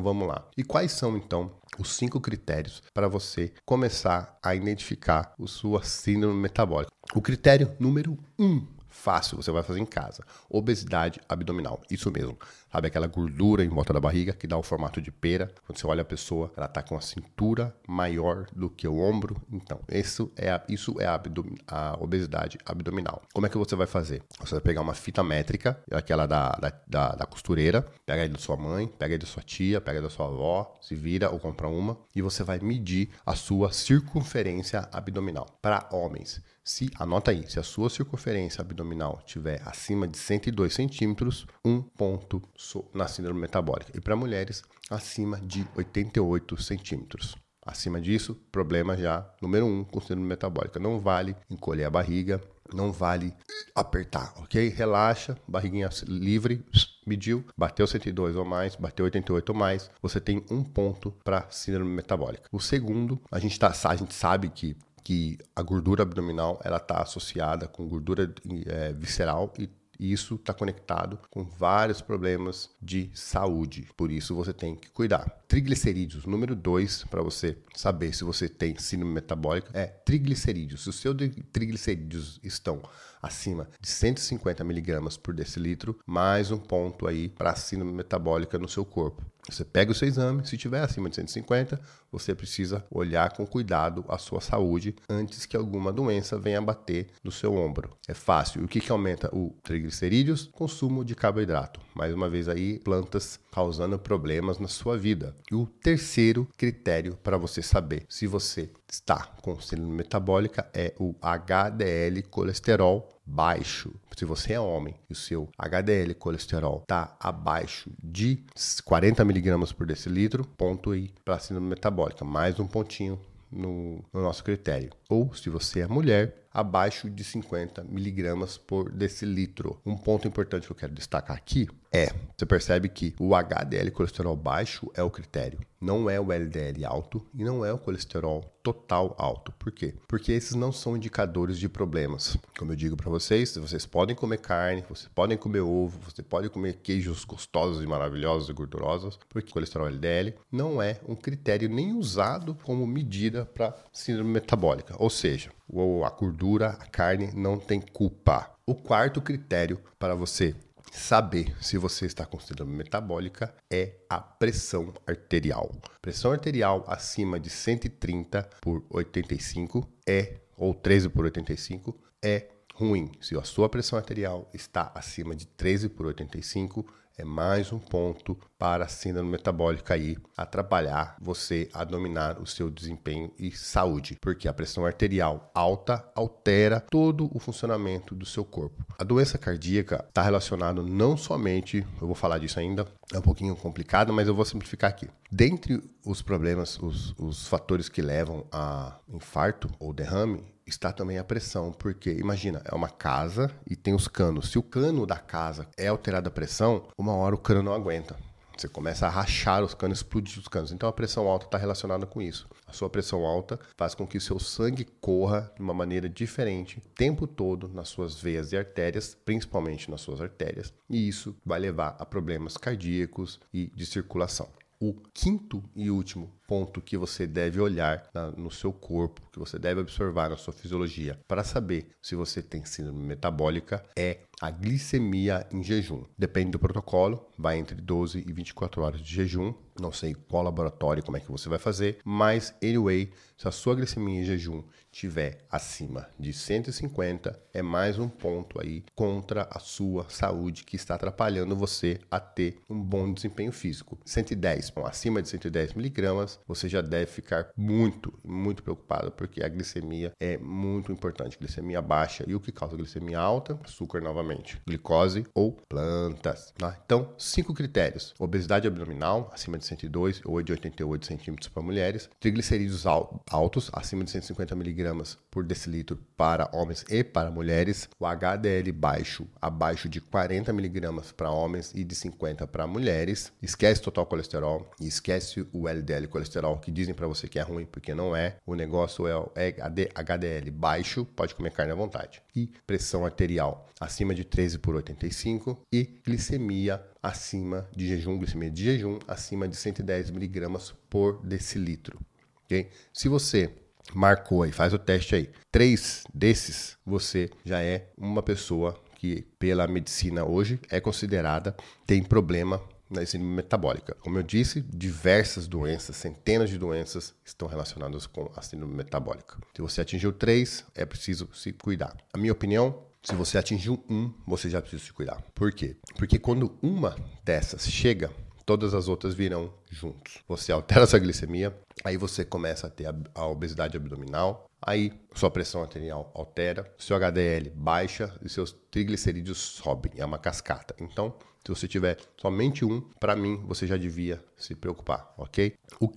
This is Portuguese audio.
Então vamos lá. E quais são então os cinco critérios para você começar a identificar a sua síndrome metabólica? O critério número um fácil, você vai fazer em casa. Obesidade abdominal, isso mesmo. Sabe aquela gordura em volta da barriga que dá o formato de pera? Quando você olha a pessoa, ela está com a cintura maior do que o ombro. Então, isso é a, isso é a, a, obesidade abdominal. Como é que você vai fazer? Você vai pegar uma fita métrica, aquela da, da, da, da costureira, pega aí da sua mãe, pega aí da sua tia, pega aí da sua avó, se vira ou compra uma, e você vai medir a sua circunferência abdominal. Para homens, se anota aí, se a sua circunferência abdominal tiver acima de 102 centímetros, um ponto na síndrome metabólica. E para mulheres, acima de 88 centímetros. Acima disso, problema já número um com síndrome metabólica. Não vale encolher a barriga, não vale apertar, ok? Relaxa, barriguinha livre, mediu, bateu 102 ou mais, bateu 88 ou mais, você tem um ponto para síndrome metabólica. O segundo, a gente, tá, a gente sabe que que a gordura abdominal ela está associada com gordura é, visceral e isso está conectado com vários problemas de saúde. Por isso você tem que cuidar. Triglicerídeos, número 2, para você saber se você tem síndrome metabólica, é triglicerídeos. Se os seus triglicerídeos estão acima de 150 miligramas por decilitro, mais um ponto aí para a síndrome metabólica no seu corpo. Você pega o seu exame, se tiver acima de 150, você precisa olhar com cuidado a sua saúde antes que alguma doença venha bater no seu ombro. É fácil. O que, que aumenta o triglicerídeos? Consumo de carboidrato. Mais uma vez aí, plantas causando problemas na sua vida. E o terceiro critério para você saber se você está com síndrome metabólica é o HDL colesterol baixo. Se você é homem e o seu HDL colesterol está abaixo de 40 miligramas por decilitro, ponto aí para síndrome metabólica. Mais um pontinho no, no, nosso critério. Ou se você é mulher, abaixo de 50 miligramas por decilitro. Um ponto importante que eu quero destacar aqui é, você percebe que o HDL colesterol baixo é o critério, não é o LDL alto e não é o colesterol total alto. Por quê? Porque esses não são indicadores de problemas. Como eu digo para vocês, vocês podem comer carne, vocês podem comer ovo, você pode comer queijos gostosos e maravilhosos e gordurosos, porque o colesterol LDL não é um critério nem usado como medida para síndrome metabólica. Ou seja, a gordura, a carne não tem culpa. O quarto critério para você saber se você está com síndrome metabólica é a pressão arterial. Pressão arterial acima de 130 por 85 é, ou 13 por 85, é ruim. Se a sua pressão arterial está acima de 13 por 85, é mais um ponto para a síndrome metabólica aí atrapalhar você a dominar o seu desempenho e saúde, porque a pressão arterial alta altera todo o funcionamento do seu corpo. A doença cardíaca está relacionada não somente, eu vou falar disso ainda, é um pouquinho complicado, mas eu vou simplificar aqui. Dentre os problemas, os, os fatores que levam a infarto ou derrame, está também a pressão, porque imagina, é uma casa e tem os canos. Se o cano da casa é alterado a pressão, uma hora o cano não aguenta. Você começa a rachar os canos, explodir os canos. Então a pressão alta está relacionada com isso. A sua pressão alta faz com que o seu sangue corra de uma maneira diferente o tempo todo nas suas veias e artérias, principalmente nas suas artérias, e isso vai levar a problemas cardíacos e de circulação. O quinto e último ponto que você deve olhar na, no seu corpo, que você deve observar na sua fisiologia para saber se você tem síndrome metabólica é a glicemia em jejum. Depende do protocolo, vai entre 12 e 24 horas de jejum. Não sei qual laboratório, como é que você vai fazer, mas anyway, se a sua glicemia em jejum tiver acima de 150, é mais um ponto aí contra a sua saúde que está atrapalhando você a ter um bom desempenho físico. 110, bom, acima de 110 miligramas, você já deve ficar muito, muito preocupado, porque a glicemia é muito importante. Glicemia baixa e o que causa glicemia alta? Açúcar novamente, glicose ou plantas. Tá? Então, cinco critérios: obesidade abdominal acima de 102 ou de 88 centímetros para mulheres, triglicerídeos altos acima de 150 miligramas por decilitro para homens e para mulheres, o HDL baixo abaixo de 40 miligramas para homens e de 50 para mulheres. Esquece total colesterol e esquece o LDL colesterol que dizem para você que é ruim porque não é. O negócio é HDL baixo, pode comer carne à vontade. E pressão arterial acima de 13 por 85 e glicemia acima de jejum, glicemia de jejum acima de 110 miligramas por decilitro. Okay? Se você marcou aí, faz o teste aí, três desses, você já é uma pessoa que, pela medicina hoje, é considerada tem problema na síndrome metabólica. Como eu disse, diversas doenças, centenas de doenças estão relacionadas com a síndrome metabólica. Se você atingiu três, é preciso se cuidar. A minha opinião, se você atingiu um, você já precisa se cuidar. Por quê? Porque quando uma dessas chega, todas as outras virão juntos. Você altera sua glicemia, aí você começa a ter a obesidade abdominal, aí sua pressão arterial altera, seu HDL baixa e seus triglicerídeos sobem. É uma cascata. Então, se você tiver somente um, para mim, você já devia se preocupar, ok? O